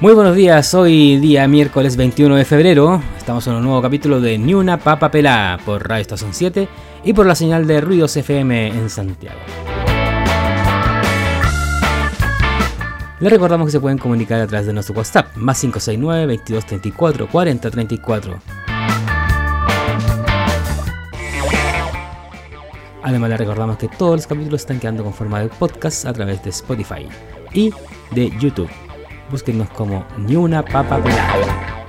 Muy buenos días, hoy día miércoles 21 de febrero. Estamos en un nuevo capítulo de Ni una papa pelá por Radio Estación 7 y por la señal de Ruidos FM en Santiago. Les recordamos que se pueden comunicar a través de nuestro WhatsApp, más 569 2234 4034. Además les recordamos que todos los capítulos están quedando con forma de podcast a través de Spotify y de YouTube. Búsquenos como Ni una papa pelada.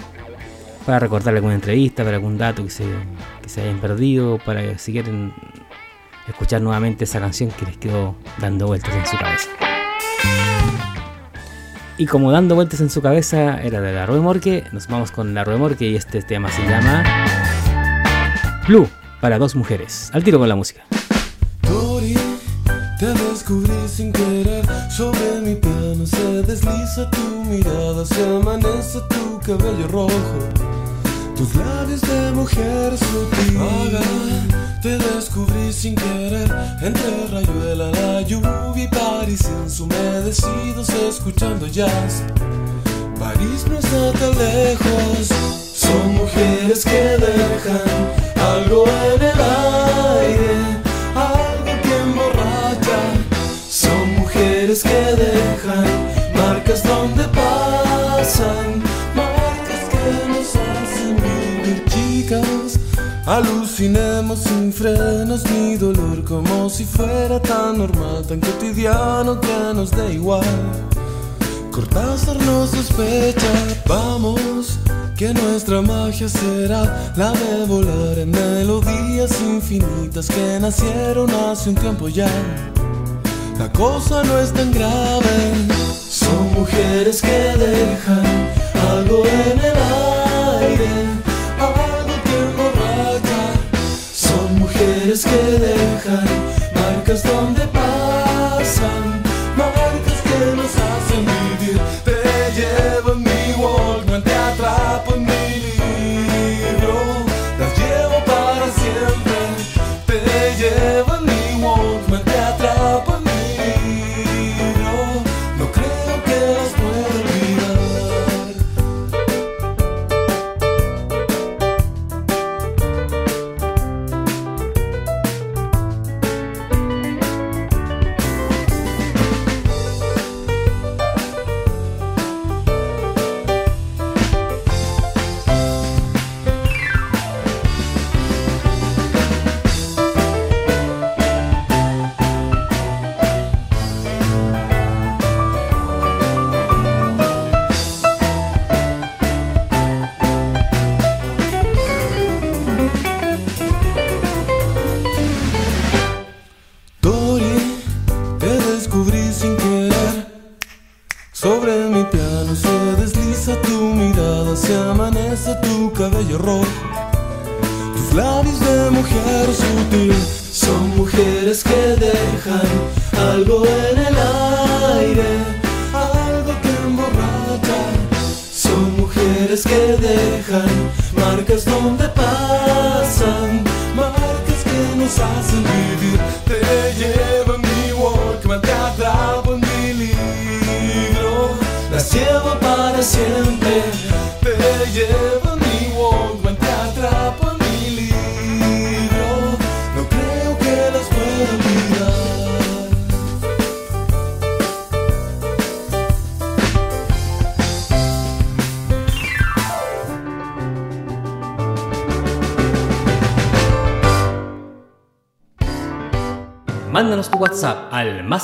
Para recordar alguna entrevista, para algún dato que se, que se hayan perdido, para si quieren escuchar nuevamente esa canción que les quedó dando vueltas en su cabeza. Y como dando vueltas en su cabeza era de la Rue Morque, nos vamos con la Rue Morque y este tema se llama Blue para dos mujeres. Al tiro con la música. Te descubrí sin querer. Sobre mi piano se desliza tu mirada, se amanece tu cabello rojo. Tus labios de mujer sutil. Te descubrí sin querer. Entre rayuela, la lluvia y París ensumedecidos escuchando jazz. París no está tan lejos. Son mujeres que dejan algo en el aire, que dejan marcas donde pasan, marcas que nos hacen vivir chicas. Alucinemos sin frenos ni dolor como si fuera tan normal, tan cotidiano que nos dé igual. Cortázar nos sospecha, vamos, que nuestra magia será la de volar en melodías infinitas que nacieron hace un tiempo ya. La cosa no es tan grave, son mujeres que dejan algo en el aire, algo que emborracha. Son mujeres que dejan marcas donde pasan,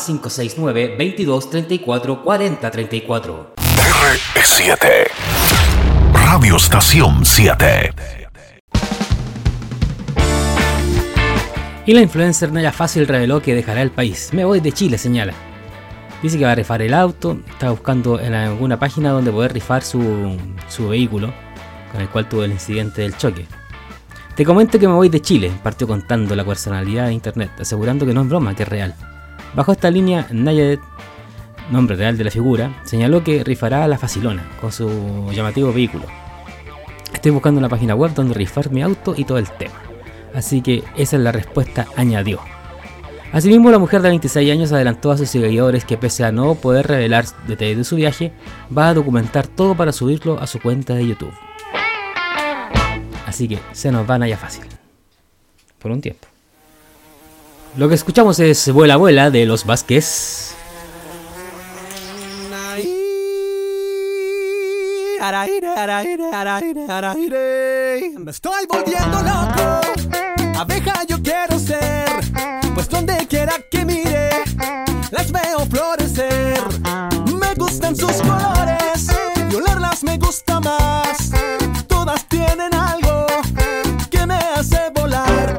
más 569 22 34 40 34. R7 Radio Estación 7 Y la influencer Naya Fácil reveló que dejará el país. Me voy de Chile, señala. Dice que va a rifar el auto, está buscando en alguna página donde poder rifar su, su vehículo con el cual tuvo el incidente del choque. Te comento que me voy de Chile, partió contando la personalidad de internet, asegurando que no es broma, que es real. Bajo esta línea, Nayadet, nombre real de la figura, señaló que rifará a la facilona con su llamativo vehículo. Estoy buscando una página web donde rifar mi auto y todo el tema. Así que esa es la respuesta, añadió. Asimismo, la mujer de 26 años adelantó a sus seguidores que pese a no poder revelar detalles de su viaje, va a documentar todo para subirlo a su cuenta de YouTube. Así que se nos van allá fácil. Por un tiempo. Lo que escuchamos es Vuela Vuela de los Vázquez. Me estoy volviendo loco. Abeja yo quiero ser. Pues donde quiera que mire, las veo florecer. Me gustan sus colores. Y me gusta más. Todas tienen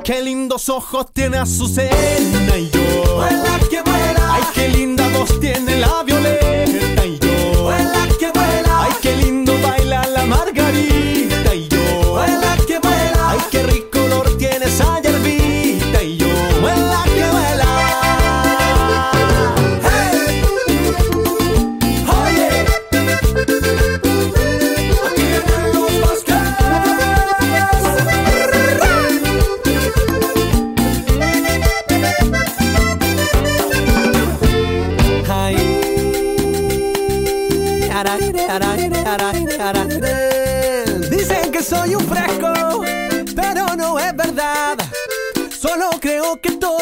Qué lindos ojos tiene Azucena y yo. Vuela que vuela. Ay, qué linda voz tiene la violeta y yo. Vuela que vuela. Ay, qué lindo baila la margarita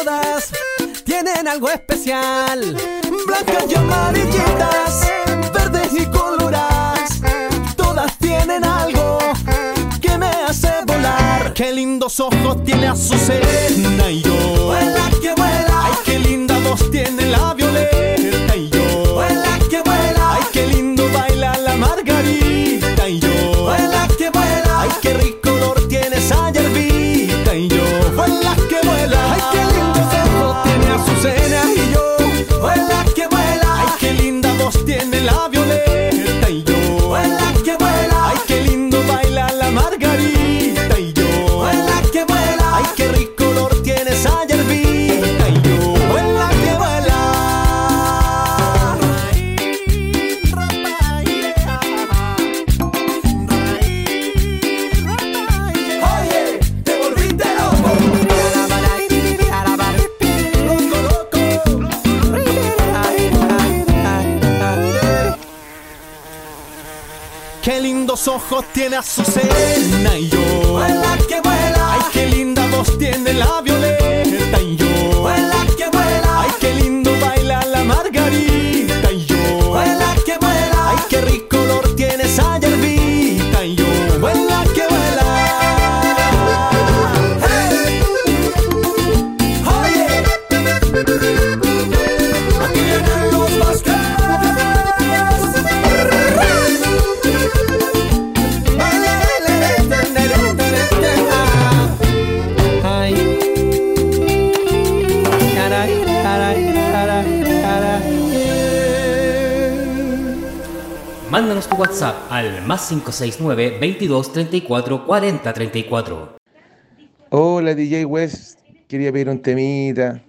todas tienen algo especial. Blancas y amarillitas, verdes y coloradas. Todas tienen algo que me hace volar. Qué lindos ojos tiene Azucena y yo. Vuela que vuela. Ay, qué linda voz tiene la violeta y yo. Vuela que vuela. Ay, qué lindo baila la margarita y yo. Vuela que vuela. Ay, qué rico ojos tiene Azucena y yo. WhatsApp al más 569 22 34 40 34. Hola DJ West, quería pedir un temita.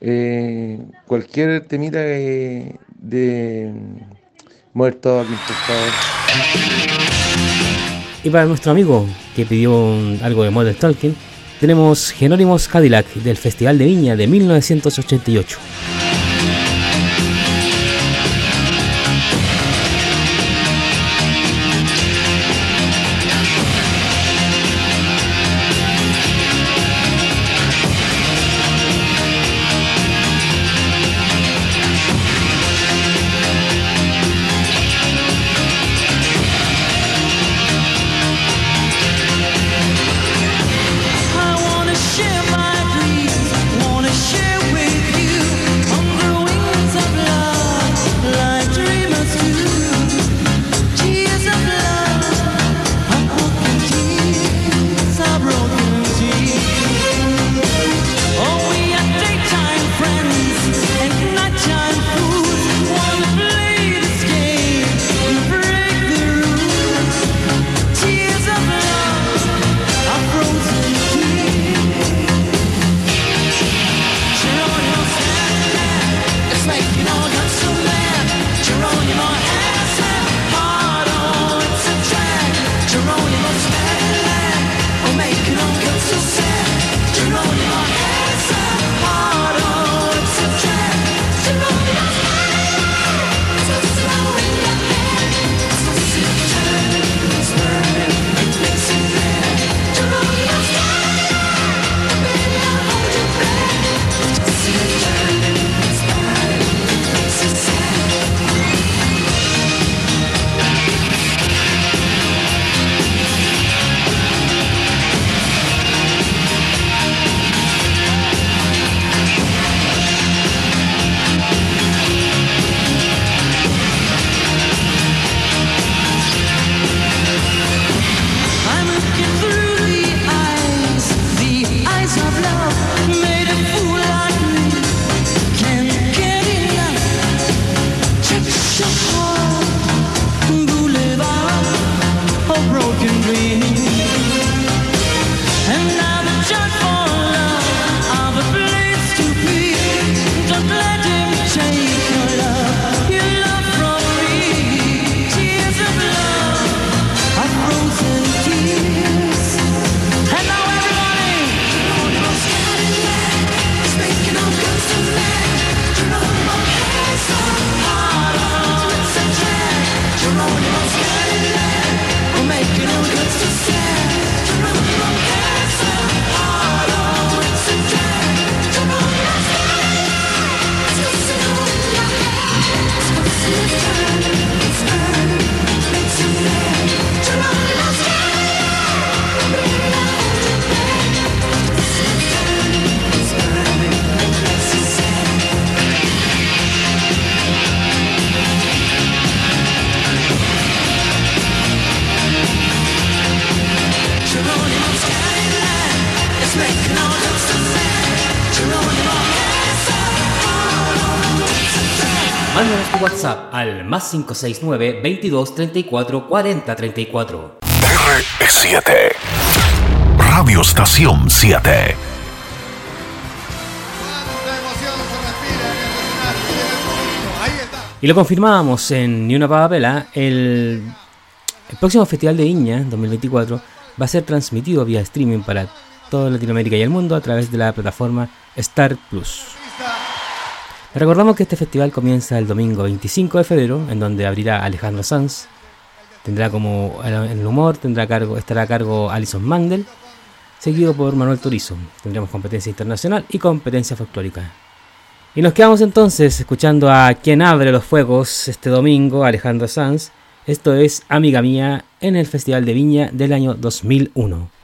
Eh, cualquier temita de, de Muerto aquí, por favor. Y para nuestro amigo que pidió un- algo de Modern Talking, tenemos Genónimos Cadillac del Festival de Viña de 1988. Más 569 22 34 40 34. R7 Radio Estación 7 Y lo confirmábamos en Ni una pava el, el próximo Festival de Viña 2024 va a ser transmitido vía streaming para toda Latinoamérica y el mundo a través de la plataforma Star Plus. Recordamos que este festival comienza el domingo 25 de febrero, en donde abrirá Alejandro Sanz. Tendrá como el humor, tendrá cargo, estará a cargo Alison Mandel, seguido por Manuel Turizo. Tendremos competencia internacional y competencia folclórica. Y nos quedamos entonces escuchando a quien abre los fuegos este domingo, Alejandro Sanz. Esto es Amiga Mía en el Festival de Viña del año 2001.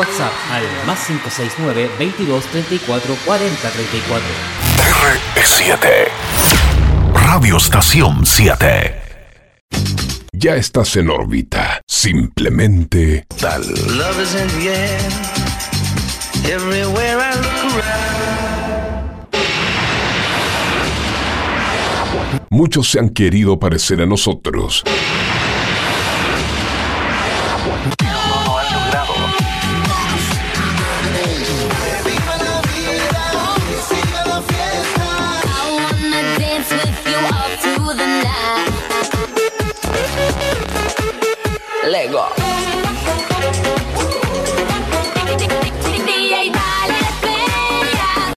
WhatsApp al más 569 22 34 40 34. R7. Radio Estación 7. Ya estás en órbita. Simplemente tal. Love is in the air. Everywhere I look around. Muchos se han querido parecer a nosotros.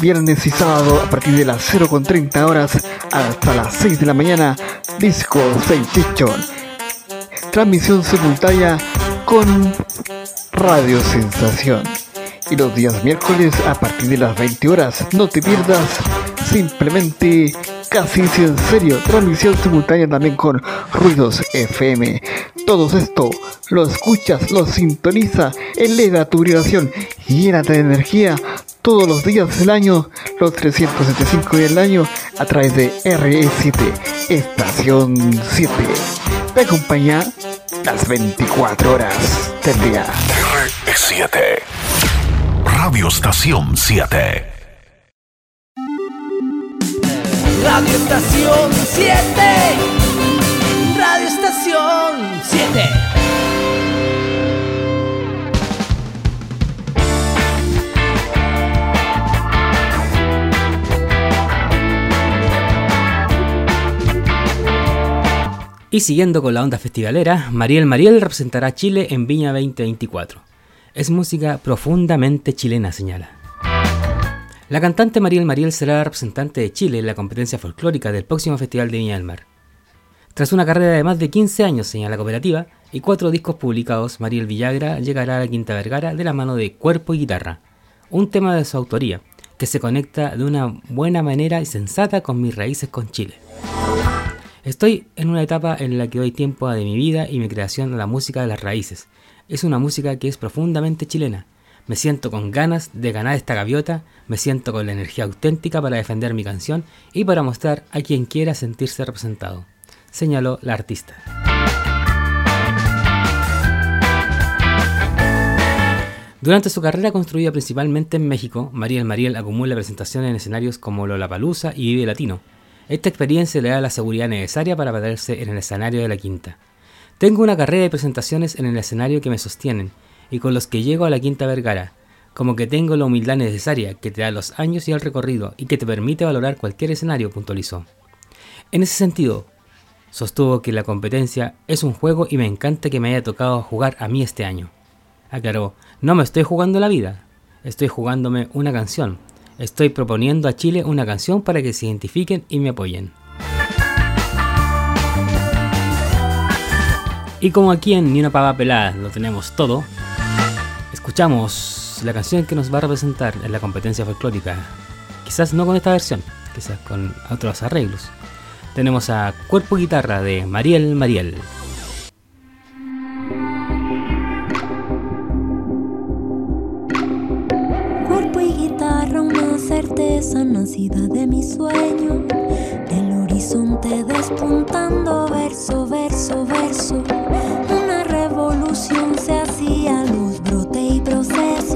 viernes y sábado, a partir de las 0.30 horas hasta las 6 de la mañana, Disco Sensation. Transmisión simultánea con Radio Sensación. Y los días miércoles a partir de las 20 horas, no te pierdas simplemente casi si en serio, transmisión simultánea también con Ruidos FM. Todo esto lo escuchas, lo sintoniza, eleva tu vibración, llénate de energía todos los días del año, los 375 días del año, a través de RE7, Estación 7. Te acompaña las 24 horas del día. R7. Radio Estación 7. Radio Estación 7. Radio Estación Estación 7. Y siguiendo con la onda festivalera, Mariel Mariel representará a Chile en Viña 2024. Es música profundamente chilena, señala. La cantante Mariel Mariel será la representante de Chile en la competencia folclórica del próximo Festival de Viña del Mar. Tras una carrera de más de 15 años, señala la cooperativa, y cuatro discos publicados, Mariel Villagra llegará a la Quinta Vergara de la mano de Cuerpo y Guitarra, un tema de su autoría, que se conecta de una buena manera y sensata con mis raíces con Chile. Estoy en una etapa en la que doy tiempo de mi vida y mi creación a la música de las raíces. Es una música que es profundamente chilena. Me siento con ganas de ganar esta gaviota, me siento con la energía auténtica para defender mi canción y para mostrar a quien quiera sentirse representado, señaló la artista. Durante su carrera construida principalmente en México, Mariel Mariel acumula presentaciones en escenarios como Lollapalooza y Vive Latino, esta experiencia le da la seguridad necesaria para perderse en el escenario de la quinta. Tengo una carrera de presentaciones en el escenario que me sostienen y con los que llego a la quinta Vergara, como que tengo la humildad necesaria que te da los años y el recorrido y que te permite valorar cualquier escenario, puntualizó. En ese sentido, sostuvo que la competencia es un juego y me encanta que me haya tocado jugar a mí este año. Aclaró, no me estoy jugando la vida, estoy jugándome una canción, Estoy proponiendo a Chile una canción para que se identifiquen y me apoyen. Y como aquí en Ni una pava pelada lo tenemos todo, escuchamos la canción que nos va a representar en la competencia folclórica. Quizás no con esta versión, quizás con otros arreglos. Tenemos a Cuerpo Guitarra de Mariel Mariel. certeza nacida de mi sueño, horizonte despuntando verso, verso, verso. Una revolución se hacía luz, brote y proceso.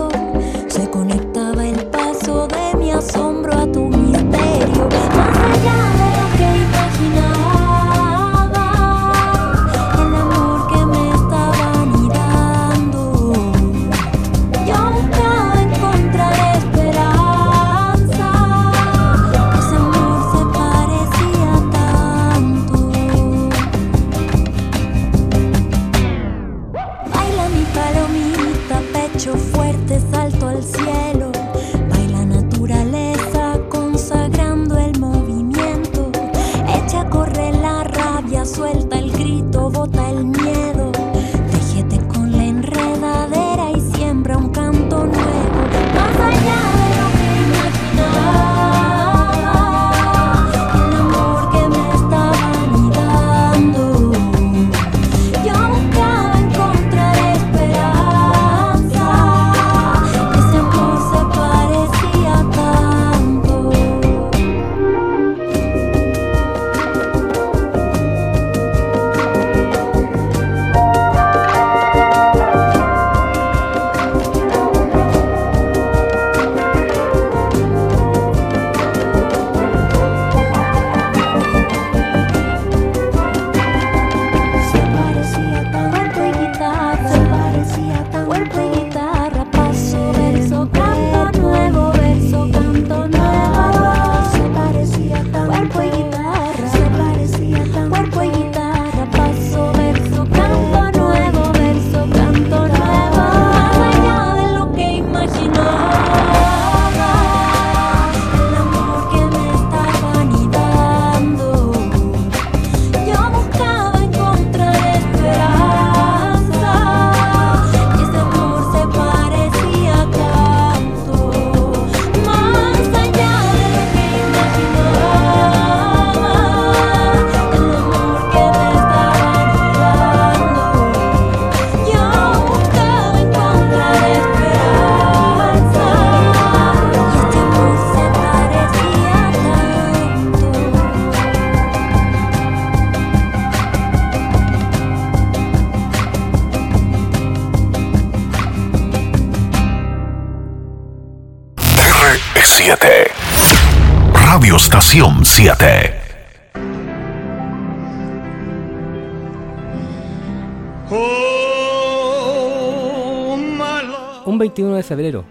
De febrero,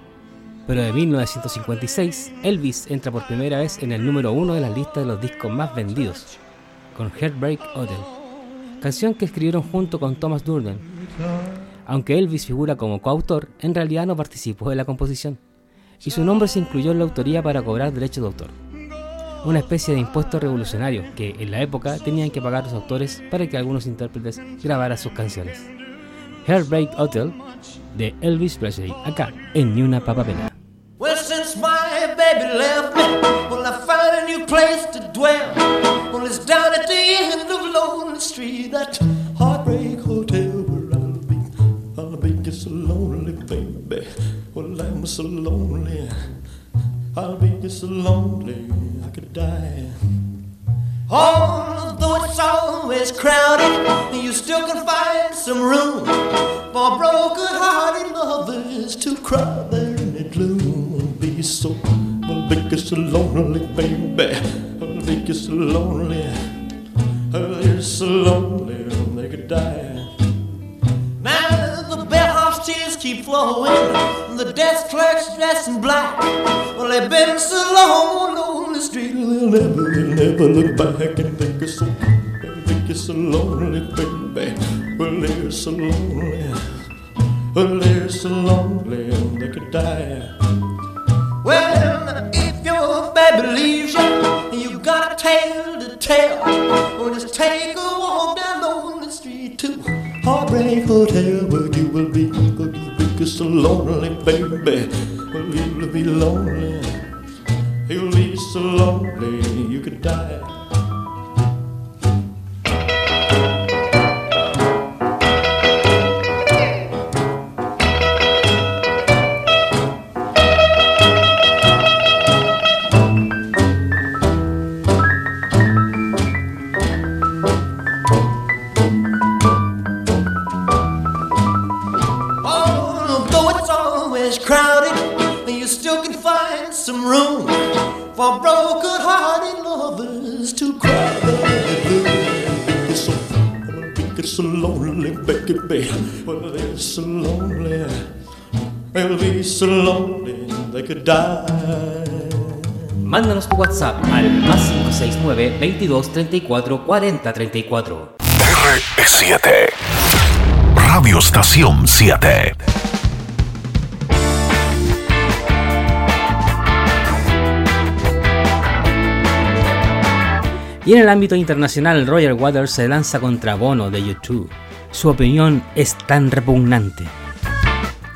pero de 1956, Elvis entra por primera vez en el número uno de la lista de los discos más vendidos, con Heartbreak Hotel, canción que escribieron junto con Thomas Durden. Aunque Elvis figura como coautor, en realidad no participó de la composición, y su nombre se incluyó en la autoría para cobrar derechos de autor. Una especie de impuesto revolucionario que en la época tenían que pagar los autores para que algunos intérpretes grabaran sus canciones. Heartbreak Hotel de Elvis Presley, acá en Ni una papapela. Well, since my baby left me, well, I found a new place to dwell. Well, it's down at the end of Lonely Street, that heartbreak hotel where I'll be. I'll be just so lonely, baby. Well, I'm so lonely. I'll be just so lonely, I could die. Although it's always crowded, you still can find some room for broken-hearted lovers to cry there in the gloom. Be so, I'll just so lonely, baby. I'll just so lonely. I'll be so lonely, they could die. Now the bellhop's tears keep flowing, and the desk clerk's dressed in black. Well, they've been so long on the street, they'll never, they'll never look back and think it's so, they'll think it's so lonely, baby. Well, they're so lonely, well, they're so lonely, they could die. Well, if your baby leaves you, and you got a tale to tell, well, just take a walk down on the street to Heartbreak Hotel, where you will be, you'll be so lonely, baby. Well, you'll be lonely, you'll be so lonely, you could die. Broken-hearted lovers to cry. It's so, it's so lonely, baby. Well, they're so lonely. They'll be so lonely they could die. Mándanos tu WhatsApp al más 569 22 34 40 34. R7. Radio Estación 7. Y en el ámbito internacional, Roger Waters se lanza contra Bono de YouTube. Su opinión es tan repugnante.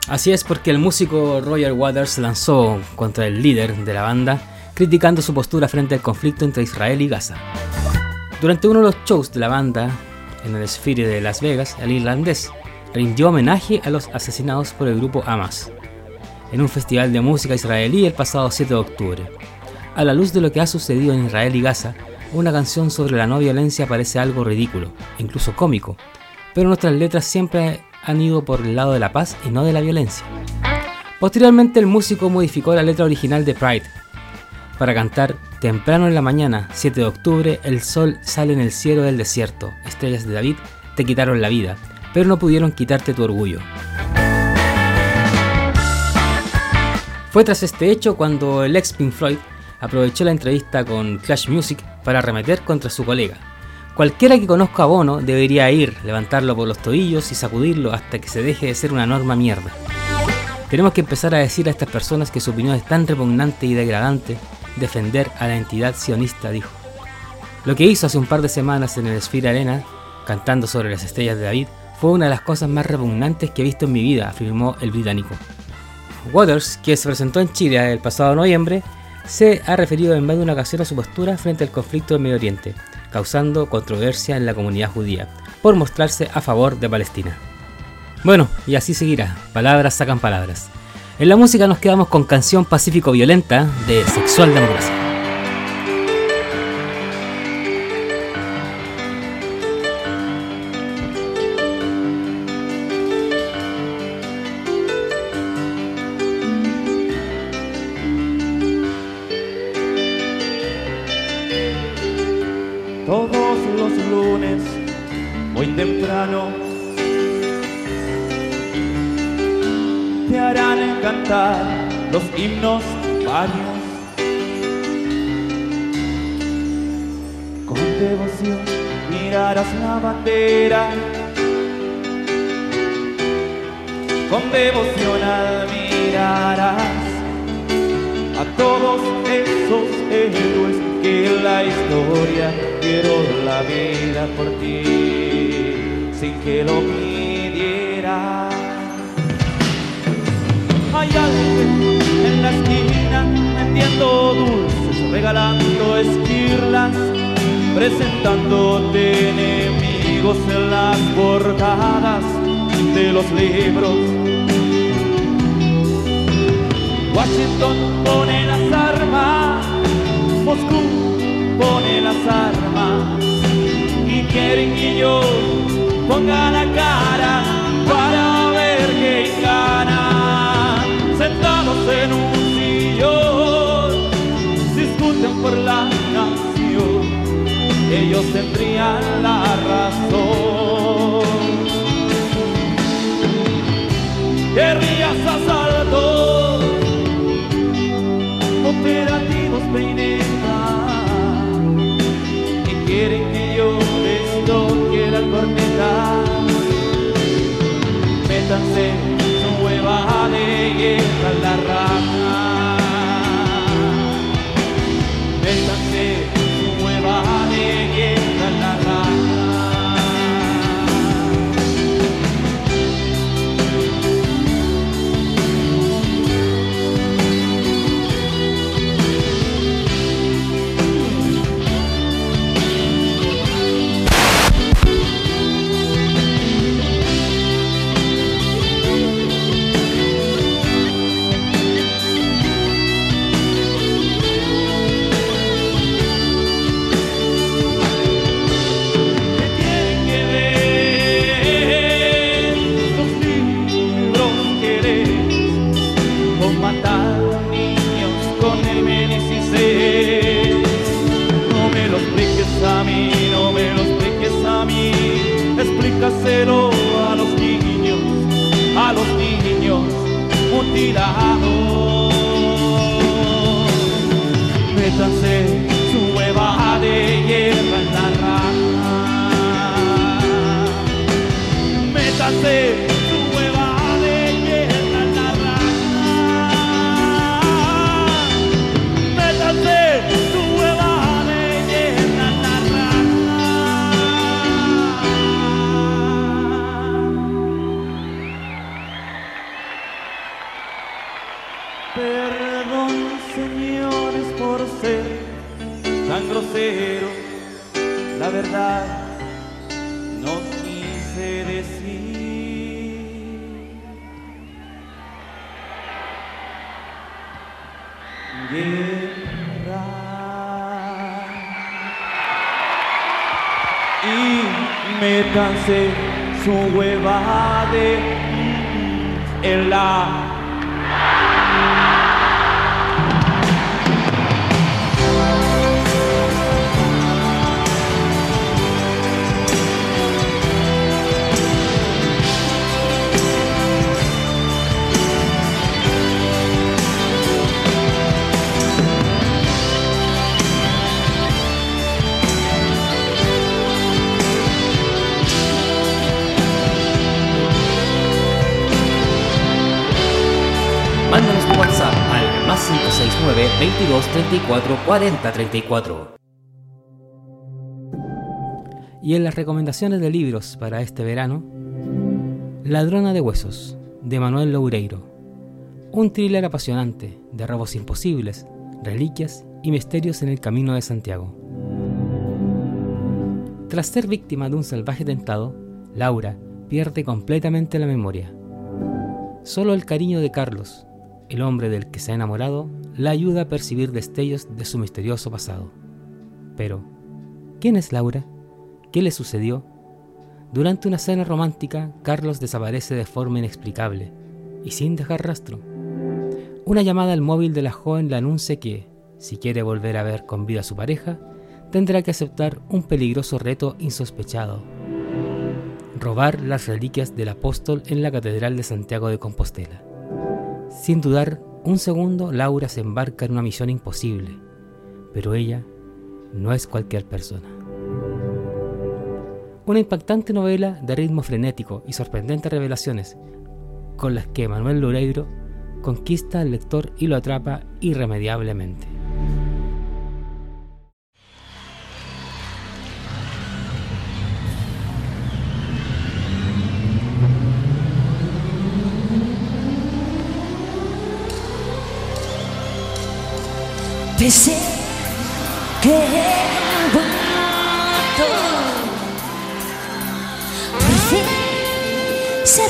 Así es porque el músico Roger Waters lanzó contra el líder de la banda, criticando su postura frente al conflicto entre Israel y Gaza. Durante uno de los shows de la banda, en el Sphere de Las Vegas, el irlandés rindió homenaje a los asesinados por el grupo Hamas, en un festival de música israelí el pasado 7 de octubre. A la luz de lo que ha sucedido en Israel y Gaza, una canción sobre la no violencia parece algo ridículo, incluso cómico, pero nuestras letras siempre han ido por el lado de la paz y no de la violencia. Posteriormente el músico modificó la letra original de Pride para cantar Temprano en la mañana, 7 de octubre, el sol sale en el cielo del desierto, estrellas de David te quitaron la vida, pero no pudieron quitarte tu orgullo. Fue tras este hecho cuando el ex Pink Floyd aprovechó la entrevista con Clash Music para arremeter contra su colega. Cualquiera que conozca a Bono debería ir, levantarlo por los tobillos y sacudirlo hasta que se deje de ser una norma mierda. Tenemos que empezar a decir a estas personas que su opinión es tan repugnante y degradante defender a la entidad sionista, dijo. Lo que hizo hace un par de semanas en el Sphere Arena, cantando sobre las estrellas de David, fue una de las cosas más repugnantes que he visto en mi vida, afirmó el británico. Waters, que se presentó en Chile el pasado noviembre, se ha referido en más de una ocasión a su postura frente al conflicto del Medio Oriente, causando controversia en la comunidad judía, por mostrarse a favor de Palestina. Bueno, y así seguirá, palabras sacan palabras. En la música nos quedamos con canción pacífico violenta de Sexual Democracia. Regalando esquirlas, presentándote enemigos en las portadas de los libros. Washington pone las armas, Moscú pone las armas y quieren que yo ponga la cara para ver quién gana. Sentados en un ellos tendrían la razón. Guerrillas 22 34 40 34. Y en las recomendaciones de libros para este verano, Ladrona de Huesos, de Manuel Loureiro. Un thriller apasionante de robos imposibles, reliquias y misterios en el camino de Santiago. Tras ser víctima de un salvaje tentado, Laura pierde completamente la memoria. Solo el cariño de Carlos, el hombre del que se ha enamorado, la ayuda a percibir destellos de su misterioso pasado. Pero, ¿quién es Laura? ¿Qué le sucedió? Durante una cena romántica, Carlos desaparece de forma inexplicable y sin dejar rastro. Una llamada al móvil de la joven le anuncia que, si quiere volver a ver con vida a su pareja, tendrá que aceptar un peligroso reto insospechado. Robar las reliquias del apóstol en la Catedral de Santiago de Compostela. Sin dudar un segundo, Laura se embarca en una misión imposible, pero ella no es cualquier persona. Una impactante novela de ritmo frenético y sorprendentes revelaciones, con las que Manuel Loureiro conquista al lector y lo atrapa irremediablemente. Pensé que era bonito Por fin se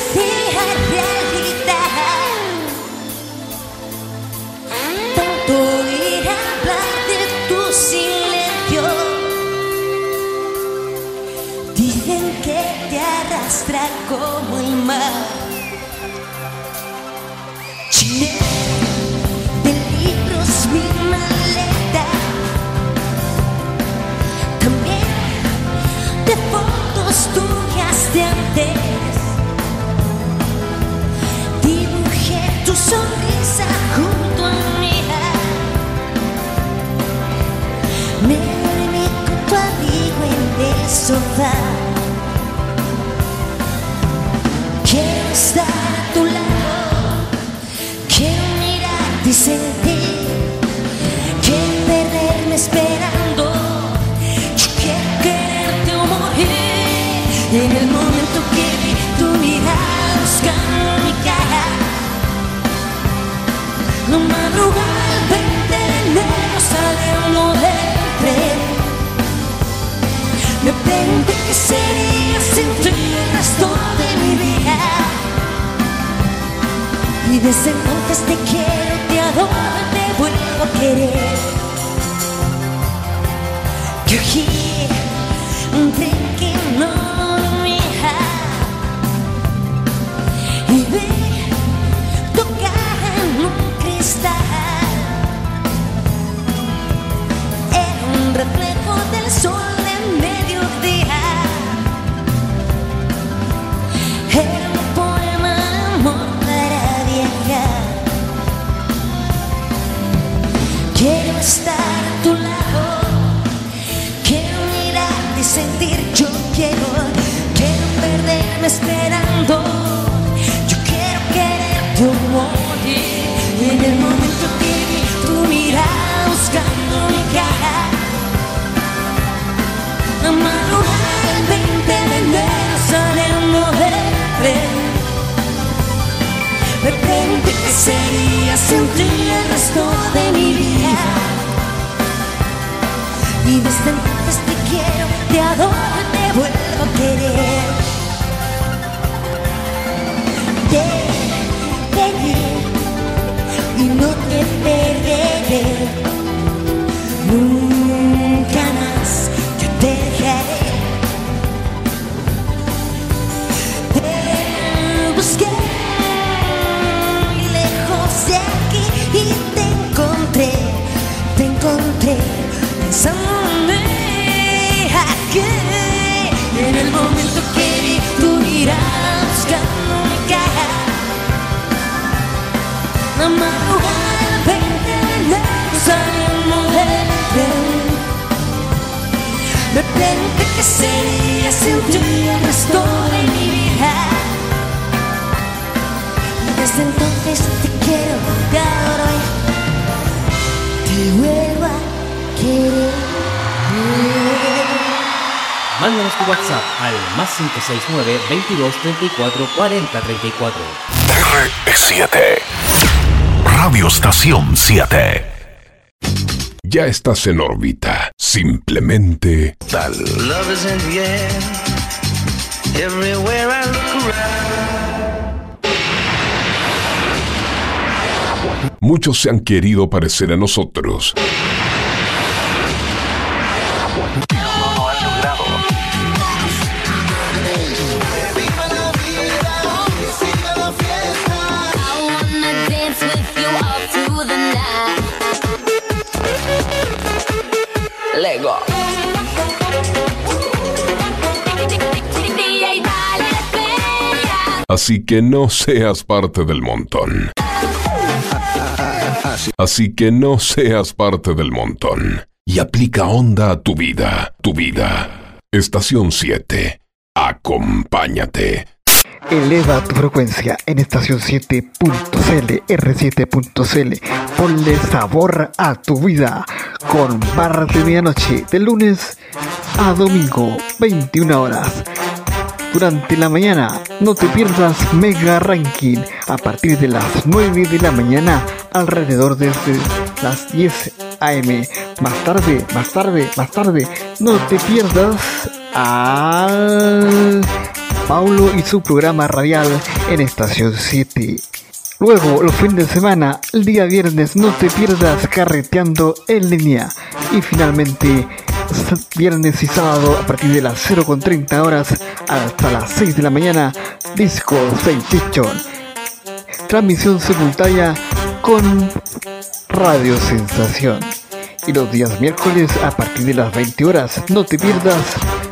sofá Quiero estar a tu lado Quiero mirarte y sentir sería sin ti el resto de mi vida y desde entonces te quiero, te adoro, te vuelvo a querer. Que En el momento que vi tu mirada buscando mi cara. La madrugada del 20 de enero saliendo del tren Me pregunté qué sería sin ti el resto de mi vida. Y desde entonces te quiero, te adoro, te vuelvo a querer no te perderé te vuelvo a querer. Mándanos tu WhatsApp al más 569 22 34 40 34. R7. Radio Estación 7. Ya estás en órbita. Simplemente tal. Love is in the air. Everywhere I look around. Muchos se han querido parecer a nosotros. No lo han logrado. Lego. Así que no seas parte del montón. Así que no seas parte del montón y aplica onda a tu vida, tu vida. Estación 7. Acompáñate. Eleva tu frecuencia en estación 7.cl, R7.cl. Ponle sabor a tu vida con barras de medianoche de lunes a domingo, 21 horas. Durante la mañana, no te pierdas Mega Ranking a partir de las 9 de la mañana, alrededor de las 10 AM. Más tarde, más tarde, más tarde, no te pierdas al Paulo y su programa radial en Estación 7. Luego, los fines de semana, el día viernes, no te pierdas carreteando en línea. Y finalmente, viernes y sábado, a partir de las 0.30 horas hasta las 6 de la mañana, Disco Sensation. Transmisión simultánea con Radio Sensación. Y los días miércoles, a partir de las 20 horas, no te pierdas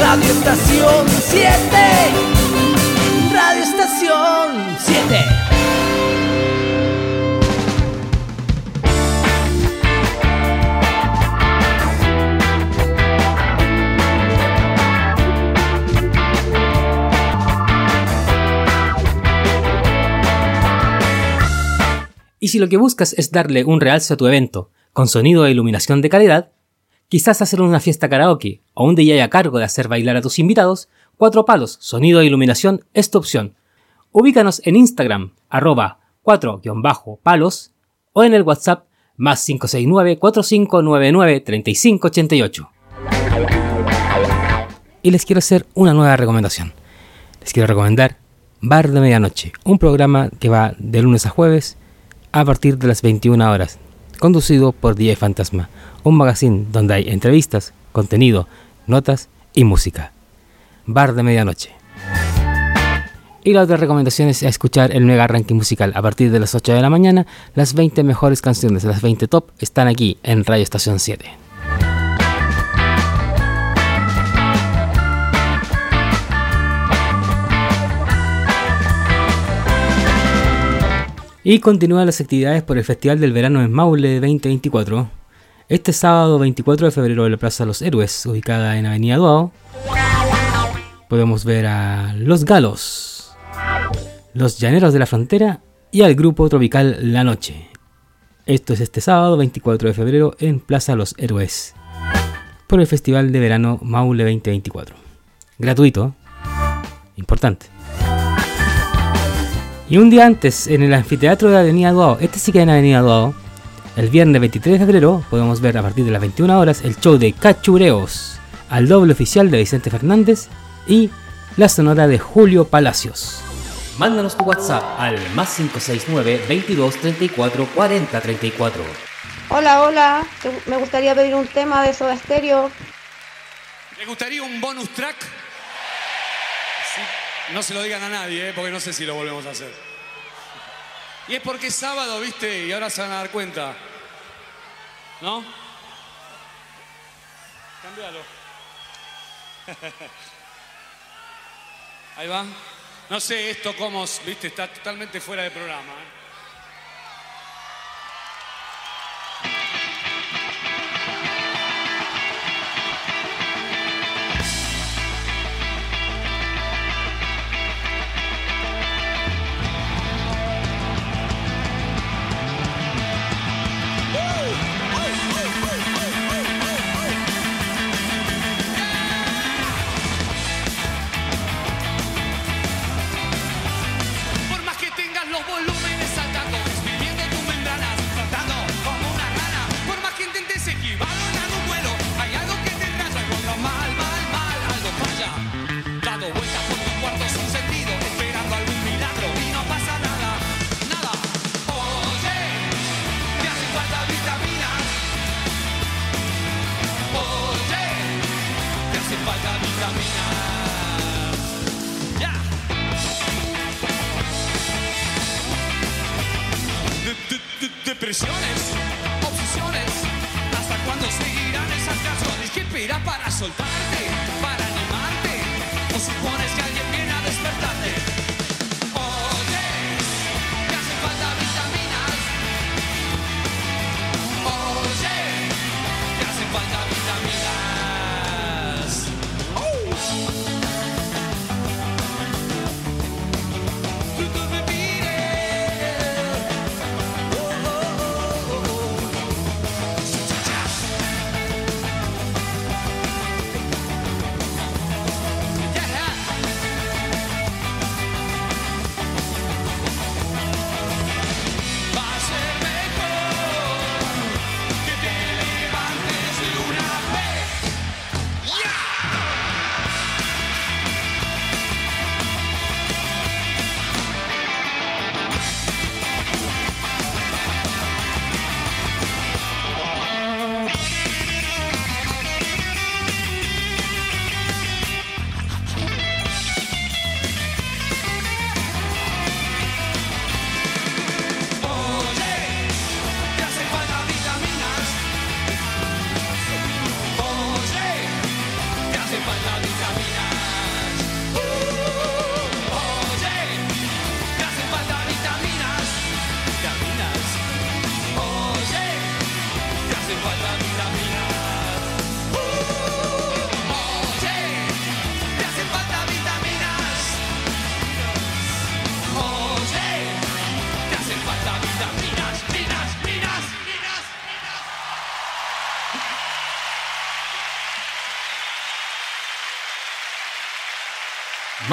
Radio Estación 7. Radio Estación 7. Y si lo que buscas es darle un realce a tu evento, con sonido e iluminación de calidad, quizás hacer una fiesta karaoke o un DJ a cargo de hacer bailar a tus invitados, Cuatro Palos, Sonido e Iluminación es tu opción. Ubícanos en Instagram, arroba 4-palos o en el WhatsApp más 569-4599-3588. Y les quiero hacer una nueva recomendación. Les quiero recomendar Bar de Medianoche, un programa que va de lunes a jueves a partir de las 21 horas, conducido por DJ Fantasma, un magazine donde hay entrevistas, contenido, notas y música. Bar de medianoche. Y la otra recomendación es escuchar el mega ranking musical a partir de las 8 de la mañana. Las 20 mejores canciones, las 20 top, están aquí en Radio Estación 7. Y continúan las actividades por el Festival del Verano en Maule 2024. Este sábado 24 de febrero en la Plaza los Héroes, ubicada en Avenida Duao, podemos ver a Los Galos, Los Llaneros de la Frontera y al grupo tropical La Noche. Esto es este sábado 24 de febrero en Plaza Los Héroes, por el Festival de Verano Maule 2024. Gratuito, importante. Y un día antes, en el anfiteatro de Avenida Duao, este sí que en Avenida Duao, el viernes 23 de febrero podemos ver a partir de las 21 horas el show de Cachureos, al doble oficial de Vicente Fernández y la sonora de Julio Palacios. Mándanos tu WhatsApp al más 569 22 34 40 34. Hola, hola. Me gustaría pedir un tema de Soda Stereo. ¿Le gustaría un bonus track? No se lo digan a nadie, ¿eh? porque no sé si lo volvemos a hacer. Y es porque es sábado, ¿viste? Y ahora se van a dar cuenta. ¿No? Cámbialo. Ahí va. No sé esto cómo, ¿viste? Está totalmente fuera de programa. ¿eh?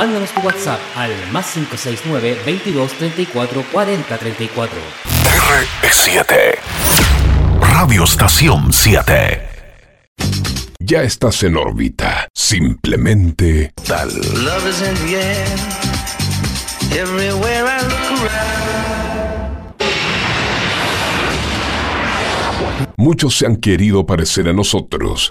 Mándanos tu WhatsApp al más 569 22 34 40 34. R7. Radio Estación 7. Ya estás en órbita. Simplemente tal. Love is in the air. Everywhere I look around. Muchos se han querido parecer a nosotros.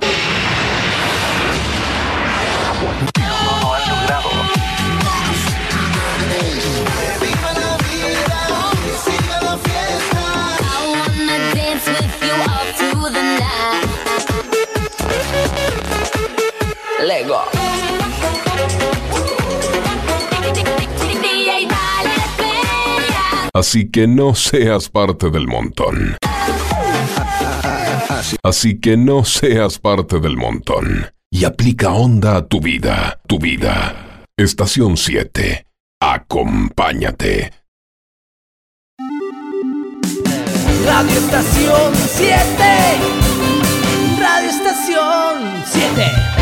Así que no seas parte del montón. Así que no seas parte del montón. Y aplica onda a tu vida, tu vida. Estación 7. Acompáñate. Radio Estación 7. Radio Estación 7.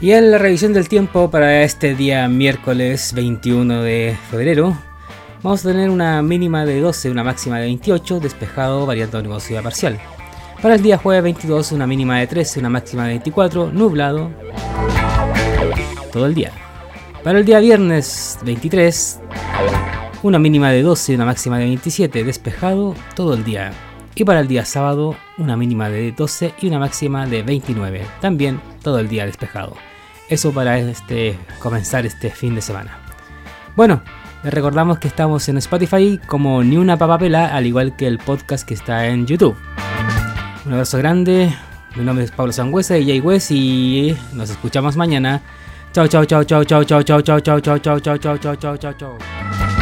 Y en la revisión del tiempo para este día miércoles 21 de febrero, vamos a tener una mínima de 12, una máxima de 28, despejado variando nubosidad parcial. Para el día jueves 22, una mínima de 13, una máxima de 24, nublado todo el día. Para el día viernes 23, una mínima de 12 y una máxima de 27, despejado todo el día. Y para el día sábado, una mínima de 12 y una máxima de 29, también todo el día despejado. Eso para este comenzar este fin de semana. Bueno, les recordamos que estamos en Spotify como Ni una papapela, al igual que el podcast que está en YouTube. Un abrazo grande. Mi nombre es Pablo Sangüesa de Jay West y nos escuchamos mañana. Chao, chao, chao, chao, chao, chao, chao, chao, chao, chao, chao, chao, chao, chao, chao, chao.